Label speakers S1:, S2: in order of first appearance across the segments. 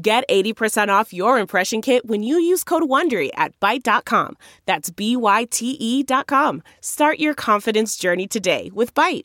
S1: Get 80% off your impression kit when you use code WONDERY at Byte.com. That's B-Y-T-E dot com. Start your confidence journey today with Byte.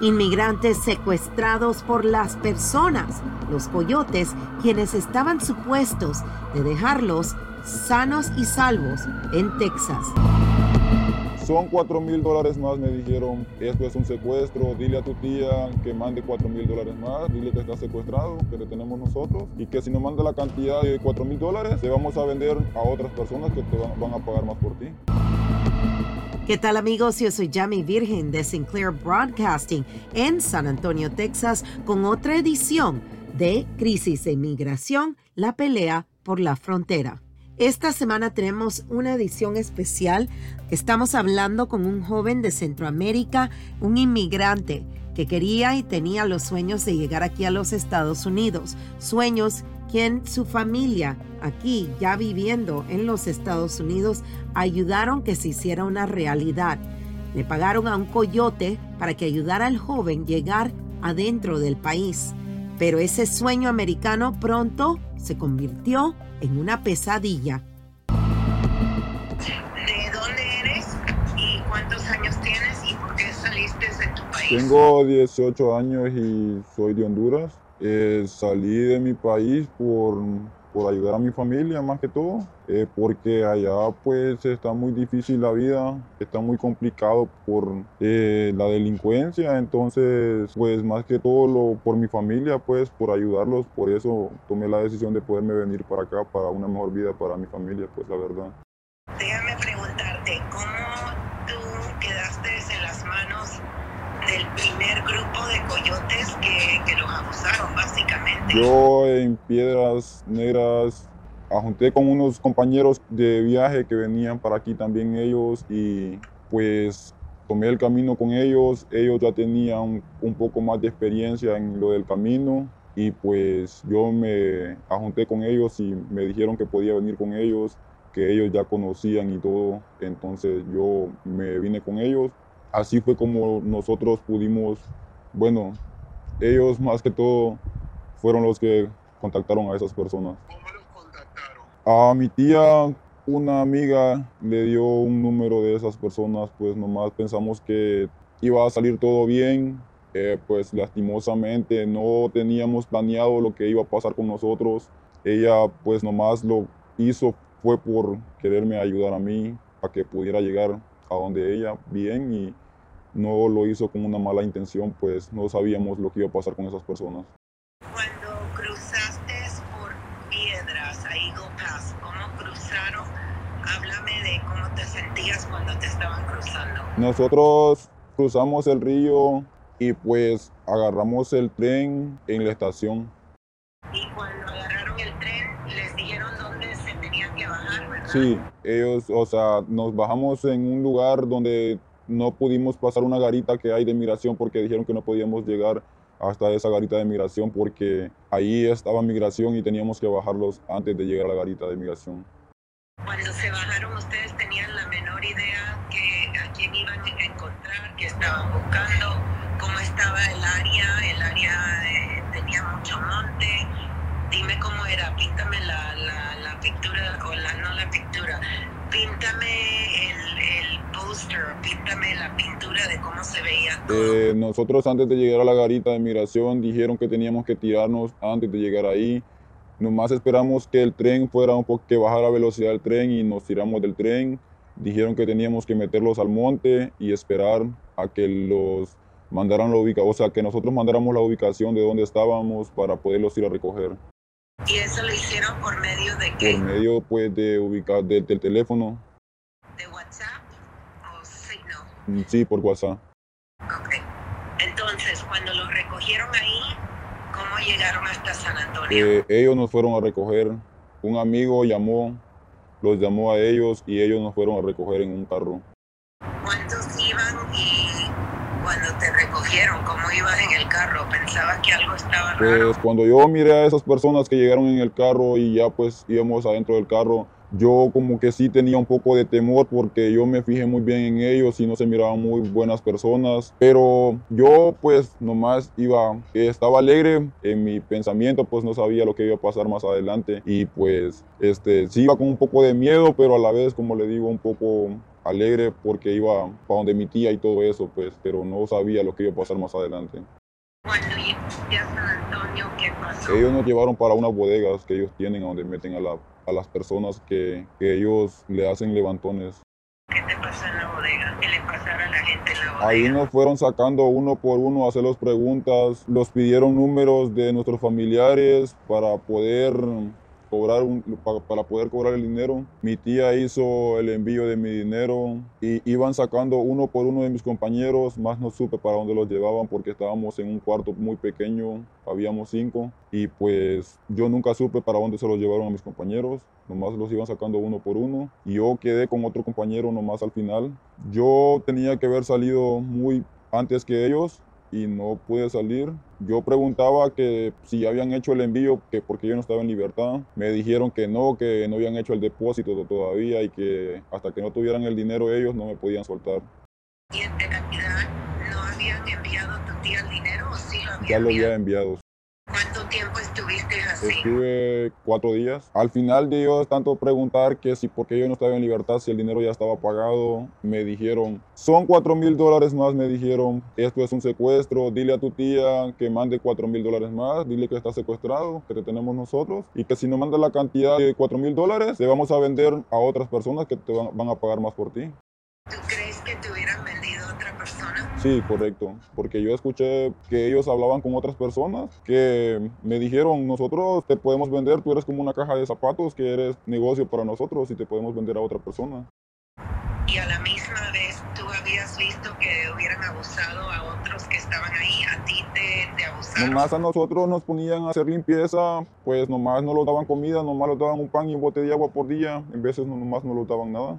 S2: Inmigrantes secuestrados por las personas, los coyotes, quienes estaban supuestos de dejarlos sanos y salvos en Texas.
S3: Son 4 mil dólares más, me dijeron, esto es un secuestro, dile a tu tía que mande 4 mil dólares más, dile que está secuestrado, que le tenemos nosotros, y que si nos manda la cantidad de 4 mil dólares, le vamos a vender a otras personas que te van, a pagar más por ti.
S2: ¿Qué tal amigos? Yo soy Jamie Virgen de Sinclair Broadcasting en San Antonio, Texas, con otra edición de Crisis de Inmigración, la pelea por la frontera. Esta semana tenemos una edición especial. Estamos hablando con un joven de Centroamérica, un inmigrante que quería y tenía los sueños de llegar aquí a los Estados Unidos. Sueños quien su familia aquí ya viviendo en los Estados Unidos ayudaron que se hiciera una realidad. Le pagaron a un coyote para que ayudara al joven llegar adentro del país. Pero ese sueño americano pronto se convirtió en una pesadilla.
S4: ¿De dónde eres y cuántos años tienes y por qué saliste de tu país?
S3: Tengo 18 años y soy de Honduras. Eh, salí de mi país por, por ayudar a mi familia más que todo, eh, porque allá pues está muy difícil la vida, está muy complicado por eh, la delincuencia, entonces pues más que todo lo, por mi familia pues por ayudarlos, por eso tomé la decisión de poderme venir para acá para una mejor vida para mi familia pues la verdad.
S4: Déjame preguntarte, ¿cómo tú quedaste en las manos del primer grupo de coyotes que, que los abusaron básicamente?
S3: Yo en Piedras Negras ajunté con unos compañeros de viaje que venían para aquí también ellos y pues tomé el camino con ellos. Ellos ya tenían un poco más de experiencia en lo del camino y pues yo me ajunté con ellos y me dijeron que podía venir con ellos, que ellos ya conocían y todo. Entonces yo me vine con ellos. Así fue como nosotros pudimos, bueno, ellos más que todo fueron los que contactaron a esas personas.
S4: ¿Cómo los contactaron?
S3: A mi tía, una amiga le dio un número de esas personas, pues nomás pensamos que iba a salir todo bien, eh, pues lastimosamente no teníamos planeado lo que iba a pasar con nosotros. Ella pues nomás lo hizo fue por quererme ayudar a mí a que pudiera llegar a donde ella bien y no lo hizo con una mala intención, pues no sabíamos lo que iba a pasar con esas personas.
S4: Cuando cruzaste por piedras a Eagle Pass, ¿cómo cruzaron? Háblame de cómo te sentías cuando te estaban cruzando.
S3: Nosotros cruzamos el río y pues agarramos el tren en la estación.
S4: Y cuando agarraron el tren, les dijeron dónde se tenían que bajar, ¿verdad?
S3: Sí, ellos, o sea, nos bajamos en un lugar donde no pudimos pasar una garita que hay de migración porque dijeron que no podíamos llegar hasta esa garita de migración porque ahí estaba migración y teníamos que bajarlos antes de llegar a la garita de migración.
S4: Cuando se bajaron, ustedes tenían la menor idea que a quién iban a encontrar, que estaban buscando, cómo estaba el área Eh,
S3: nosotros antes de llegar a la garita de migración dijeron que teníamos que tirarnos antes de llegar ahí. Nomás esperamos que el tren fuera un poco, que bajara la velocidad del tren y nos tiramos del tren. Dijeron que teníamos que meterlos al monte y esperar a que los mandaran la ubicación, o sea, que nosotros mandáramos la ubicación de donde estábamos para poderlos ir a recoger.
S4: ¿Y eso lo hicieron por medio de qué?
S3: Por medio pues de ubicar de- del teléfono,
S4: ¿De WhatsApp o Signal?
S3: Mm, sí, por WhatsApp.
S4: Ok. Recogieron ahí, ¿cómo llegaron hasta San Antonio?
S3: Eh, ellos nos fueron a recoger. Un amigo llamó, los llamó a ellos y ellos nos fueron a recoger en un carro.
S4: ¿Cuántos iban y cuando te recogieron, cómo ibas en el carro? ¿Pensabas que algo estaba raro?
S3: Pues cuando yo miré a esas personas que llegaron en el carro y ya pues íbamos adentro del carro, yo como que sí tenía un poco de temor porque yo me fijé muy bien en ellos y no se miraban muy buenas personas, pero yo pues nomás iba, estaba alegre en mi pensamiento, pues no sabía lo que iba a pasar más adelante y pues este sí iba con un poco de miedo, pero a la vez como le digo un poco alegre porque iba para donde mi tía y todo eso, pues, pero no sabía lo que iba a pasar más adelante. Ellos nos llevaron para unas bodegas que ellos tienen a donde meten a, la, a las personas que, que ellos le hacen levantones.
S4: ¿Qué te pasó en la bodega? ¿Qué le pasara a la gente en la bodega?
S3: Ahí nos fueron sacando uno por uno a hacerlos preguntas, los pidieron números de nuestros familiares para poder cobrar un, para, poder cobrar el dinero. Mi tía hizo el envío de mi dinero y iban sacando uno por uno de mis compañeros, más no supe para dónde los llevaban porque estábamos en un cuarto muy pequeño, habíamos cinco y pues yo nunca supe para dónde se los llevaron a mis compañeros, nomás los iban sacando uno por uno y yo quedé con otro compañero nomás al final. Yo tenía que haber salido muy antes que ellos y no pude salir. Yo preguntaba que si habían hecho el envío, que porque yo no estaba en libertad. Me dijeron que no, que no habían hecho el depósito todavía y que hasta que no tuvieran el dinero ellos no me podían soltar.
S4: ¿Y en realidad no habían enviado tu tía el dinero o sí lo habían
S3: Ya lo había enviado.
S4: ¿Cuánto tiempo estuviste así?
S3: Estuve cuatro días. Al final de yo tanto preguntar que si porque yo no estaba en libertad, si el dinero ya estaba pagado, me dijeron, son cuatro mil dólares más, me dijeron, esto es un secuestro, dile a tu tía que mande cuatro mil dólares más, dile que está secuestrado, que te tenemos nosotros, y que si no manda la cantidad de cuatro mil dólares, te vamos a vender a otras personas que te van a pagar más por ti. Sí, correcto, porque yo escuché que ellos hablaban con otras personas que me dijeron, nosotros te podemos vender, tú eres como una caja de zapatos, que eres negocio para nosotros y te podemos vender a otra persona.
S4: Y a la misma vez tú habías visto que hubieran abusado a otros que estaban ahí, a ti te, te abusaron.
S3: Nomás a nosotros nos ponían a hacer limpieza, pues nomás no nos daban comida, nomás nos daban un pan y un bote de agua por día, en veces no, nomás no nos daban nada.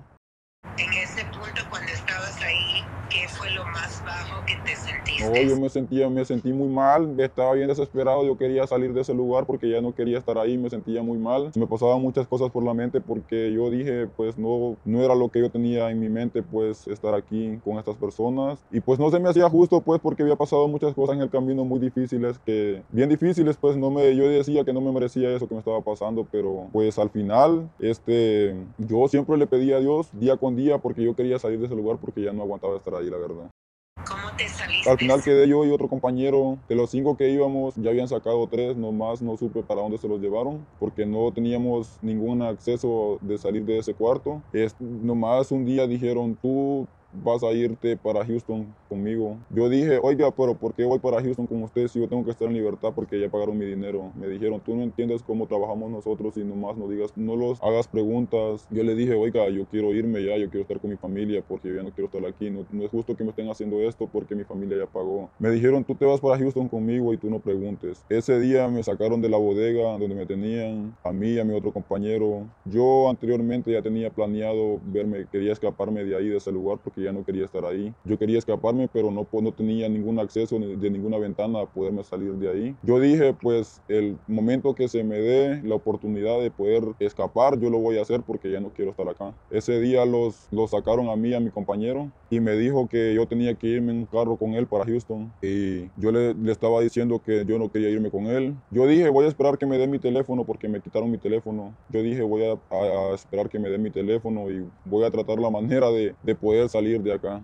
S3: No, yo me sentía, me sentí muy mal, estaba bien desesperado, yo quería salir de ese lugar porque ya no quería estar ahí, me sentía muy mal. Me pasaban muchas cosas por la mente porque yo dije, pues no, no era lo que yo tenía en mi mente, pues estar aquí con estas personas. Y pues no se me hacía justo, pues porque había pasado muchas cosas en el camino muy difíciles, que bien difíciles, pues no me, yo decía que no me merecía eso que me estaba pasando, pero pues al final, este, yo siempre le pedí a Dios día con día porque yo quería salir de ese lugar porque ya no aguantaba estar ahí, la verdad.
S4: ¿Cómo te saliste?
S3: Al final quedé yo y otro compañero. De los cinco que íbamos, ya habían sacado tres, nomás no supe para dónde se los llevaron, porque no teníamos ningún acceso de salir de ese cuarto. Es, nomás un día dijeron, tú vas a irte para Houston conmigo. Yo dije, oiga, pero ¿por qué voy para Houston con usted si yo tengo que estar en libertad porque ya pagaron mi dinero? Me dijeron, tú no entiendes cómo trabajamos nosotros y nomás no digas, no los hagas preguntas. Yo le dije, oiga, yo quiero irme ya, yo quiero estar con mi familia porque yo ya no quiero estar aquí. No, no es justo que me estén haciendo esto porque mi familia ya pagó. Me dijeron, tú te vas para Houston conmigo y tú no preguntes. Ese día me sacaron de la bodega donde me tenían, a mí y a mi otro compañero. Yo anteriormente ya tenía planeado verme, quería escaparme de ahí, de ese lugar, porque ya no quería estar ahí. Yo quería escaparme, pero no, pues, no tenía ningún acceso de ninguna ventana a poderme salir de ahí. Yo dije, pues el momento que se me dé la oportunidad de poder escapar, yo lo voy a hacer porque ya no quiero estar acá. Ese día los, los sacaron a mí, a mi compañero, y me dijo que yo tenía que irme en un carro con él para Houston. Y yo le, le estaba diciendo que yo no quería irme con él. Yo dije, voy a esperar que me dé mi teléfono porque me quitaron mi teléfono. Yo dije, voy a, a- a esperar que me dé mi teléfono y voy a tratar la manera de, de poder salir de acá.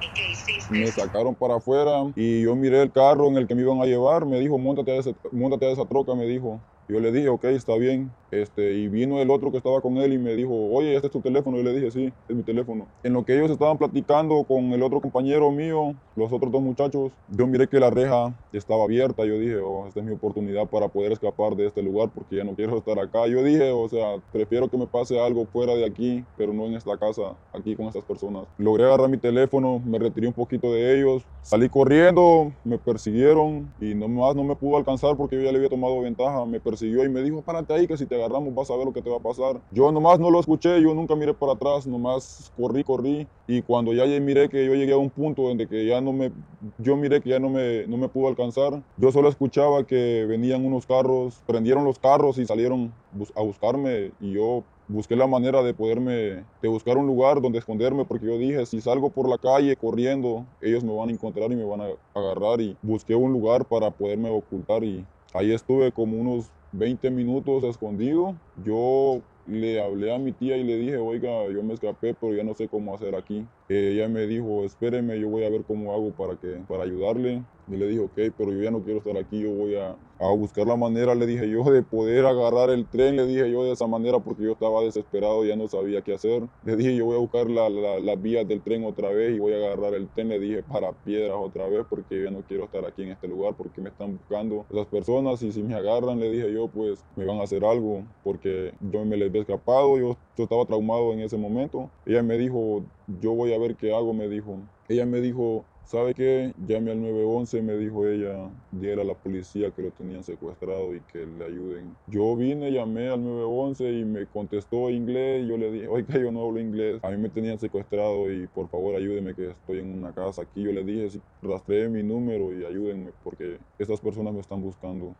S4: ¿Y qué hiciste?
S3: Me sacaron para afuera y yo miré el carro en el que me iban a llevar. Me dijo, montate a, ese- móntate a esa troca, me dijo. Yo le dije, ok, está bien. Este, y vino el otro que estaba con él y me dijo, oye, este es tu teléfono. Yo le dije, sí, es mi teléfono. En lo que ellos estaban platicando con el otro compañero mío, los otros dos muchachos, yo miré que la reja estaba abierta. Yo dije, oh, esta es mi oportunidad para poder escapar de este lugar porque ya no quiero estar acá. Yo dije, o sea, prefiero que me pase algo fuera de aquí, pero no en esta casa, aquí con estas personas. Logré agarrar mi teléfono, me retiré un poquito de ellos, salí corriendo, me persiguieron y nomás no me pudo alcanzar porque yo ya le había tomado ventaja. Me persiguió y me dijo, párate ahí que si te agarramos vas a ver lo que te va a pasar. Yo nomás no lo escuché, yo nunca miré para atrás, nomás corrí, corrí y cuando ya miré que yo llegué a un punto donde que ya no me, yo miré que ya no me, no me pudo alcanzar, yo solo escuchaba que venían unos carros, prendieron los carros y salieron a buscarme y yo busqué la manera de poderme, de buscar un lugar donde esconderme, porque yo dije, si salgo por la calle corriendo, ellos me van a encontrar y me van a agarrar. Y busqué un lugar para poderme ocultar y ahí estuve como unos 20 minutos escondido. Yo le hablé a mi tía y le dije, oiga, yo me escapé, pero ya no sé cómo hacer aquí. Ella me dijo, espéreme, yo voy a ver cómo hago para, que, para ayudarle. Y le dije, ok, pero yo ya no quiero estar aquí, yo voy a, a buscar la manera, le dije yo, de poder agarrar el tren, le dije yo de esa manera porque yo estaba desesperado, ya no sabía qué hacer. Le dije, yo voy a buscar las la, vías del tren otra vez y voy a agarrar el tren, le dije, para piedras otra vez porque yo ya no quiero estar aquí en este lugar porque me están buscando esas personas y si me agarran, le dije yo, pues me van a hacer algo porque yo me les había escapado, yo estaba traumado en ese momento. Ella me dijo, yo voy a ver qué hago, me dijo. Ella me dijo, ¿Sabe qué? Llame al 911, me dijo ella, diera a la policía que lo tenían secuestrado y que le ayuden. Yo vine, llamé al 911 y me contestó inglés. Yo le dije, oiga, yo no hablo inglés. A mí me tenían secuestrado y por favor ayúdeme que estoy en una casa aquí. Yo le dije, si rastree mi número y ayúdenme porque estas personas me están buscando.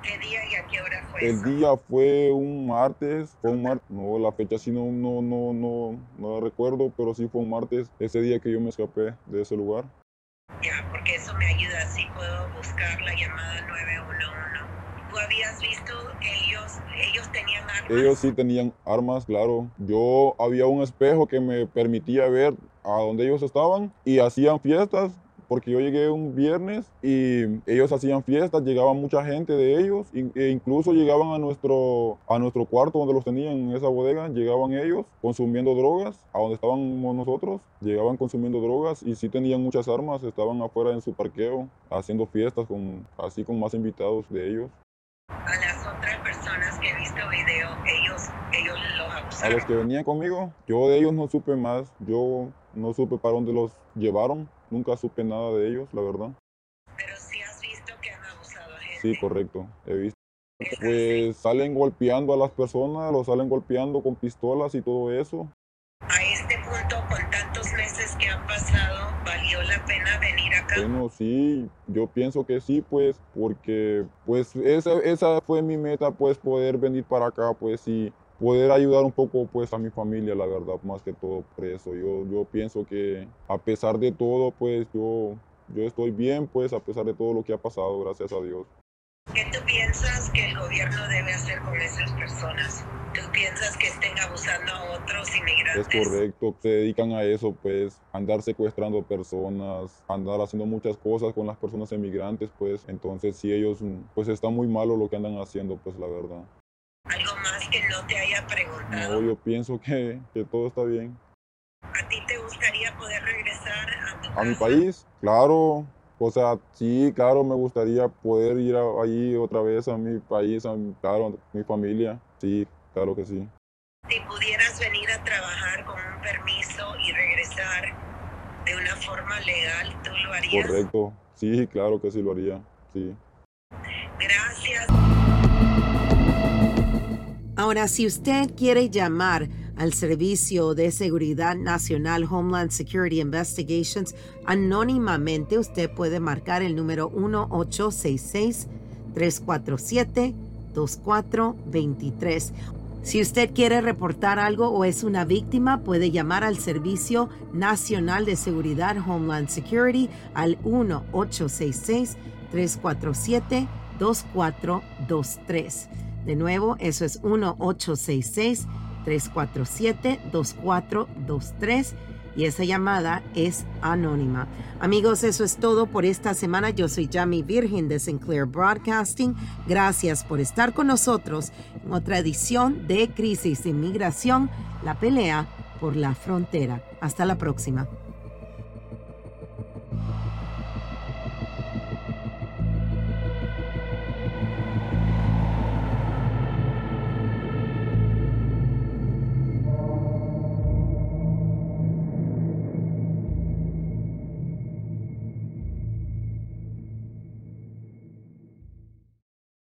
S4: ¿Qué día
S3: El día fue un martes, fue un martes, no, la fecha sí no, no, no, no, no la recuerdo, pero sí fue un martes, ese día que yo me escapé de ese lugar.
S4: Ya, porque eso me ayuda, así puedo buscar la llamada 911. ¿Tú habías visto ellos, ellos tenían armas?
S3: Ellos sí tenían armas, claro. Yo había un espejo que me permitía ver a dónde ellos estaban y hacían fiestas porque yo llegué un viernes y ellos hacían fiestas, llegaba mucha gente de ellos e incluso llegaban a nuestro, a nuestro cuarto donde los tenían en esa bodega, llegaban ellos consumiendo drogas, a donde estábamos nosotros, llegaban consumiendo drogas y sí tenían muchas armas, estaban afuera en su parqueo haciendo fiestas con, así con más invitados de ellos.
S4: A las otras personas que he visto video, ellos, ellos los abusaron.
S3: A los que venían conmigo, yo de ellos no supe más, yo no supe para dónde los llevaron, Nunca supe nada de ellos, la verdad.
S4: Pero sí has visto que han abusado a gente.
S3: Sí, correcto, he visto. Pues salen golpeando a las personas, los salen golpeando con pistolas y todo eso.
S4: A este punto, con tantos meses que han pasado, ¿valió la pena venir acá?
S3: Bueno, sí, yo pienso que sí, pues, porque pues esa, esa fue mi meta, pues, poder venir para acá, pues, sí poder ayudar un poco pues a mi familia, la verdad, más que todo por eso. Yo, yo pienso que a pesar de todo, pues yo, yo estoy bien, pues a pesar de todo lo que ha pasado, gracias a Dios.
S4: ¿Qué tú piensas que el gobierno debe hacer con esas personas? ¿Tú piensas que estén abusando a otros inmigrantes?
S3: Es correcto, se dedican a eso, pues, andar secuestrando personas, andar haciendo muchas cosas con las personas inmigrantes, pues, entonces si ellos, pues está muy malo lo que andan haciendo, pues, la verdad.
S4: ¿Algo que no te haya preguntado?
S3: No, yo pienso que, que todo está bien.
S4: ¿A ti te gustaría poder regresar a tu
S3: ¿A mi país? Claro. O sea, sí, claro, me gustaría poder ir allí otra vez a mi país, a mi, claro, a mi familia. Sí, claro que sí.
S4: Si pudieras venir a trabajar con un permiso y regresar de una forma legal, ¿tú lo harías?
S3: Correcto. Sí, claro que sí lo haría. Sí.
S4: Gracias.
S2: Ahora, si usted quiere llamar al Servicio de Seguridad Nacional Homeland Security Investigations anónimamente, usted puede marcar el número 1866-347-2423. Si usted quiere reportar algo o es una víctima, puede llamar al Servicio Nacional de Seguridad Homeland Security al 1-866-347-2423. De nuevo, eso es 1-866-347-2423. y esa llamada es anónima. Amigos, eso es todo por esta semana. Yo soy Jamie Virgen de Sinclair Broadcasting. Gracias por estar con nosotros en otra edición de Crisis de Inmigración, la pelea por la frontera. Hasta la próxima.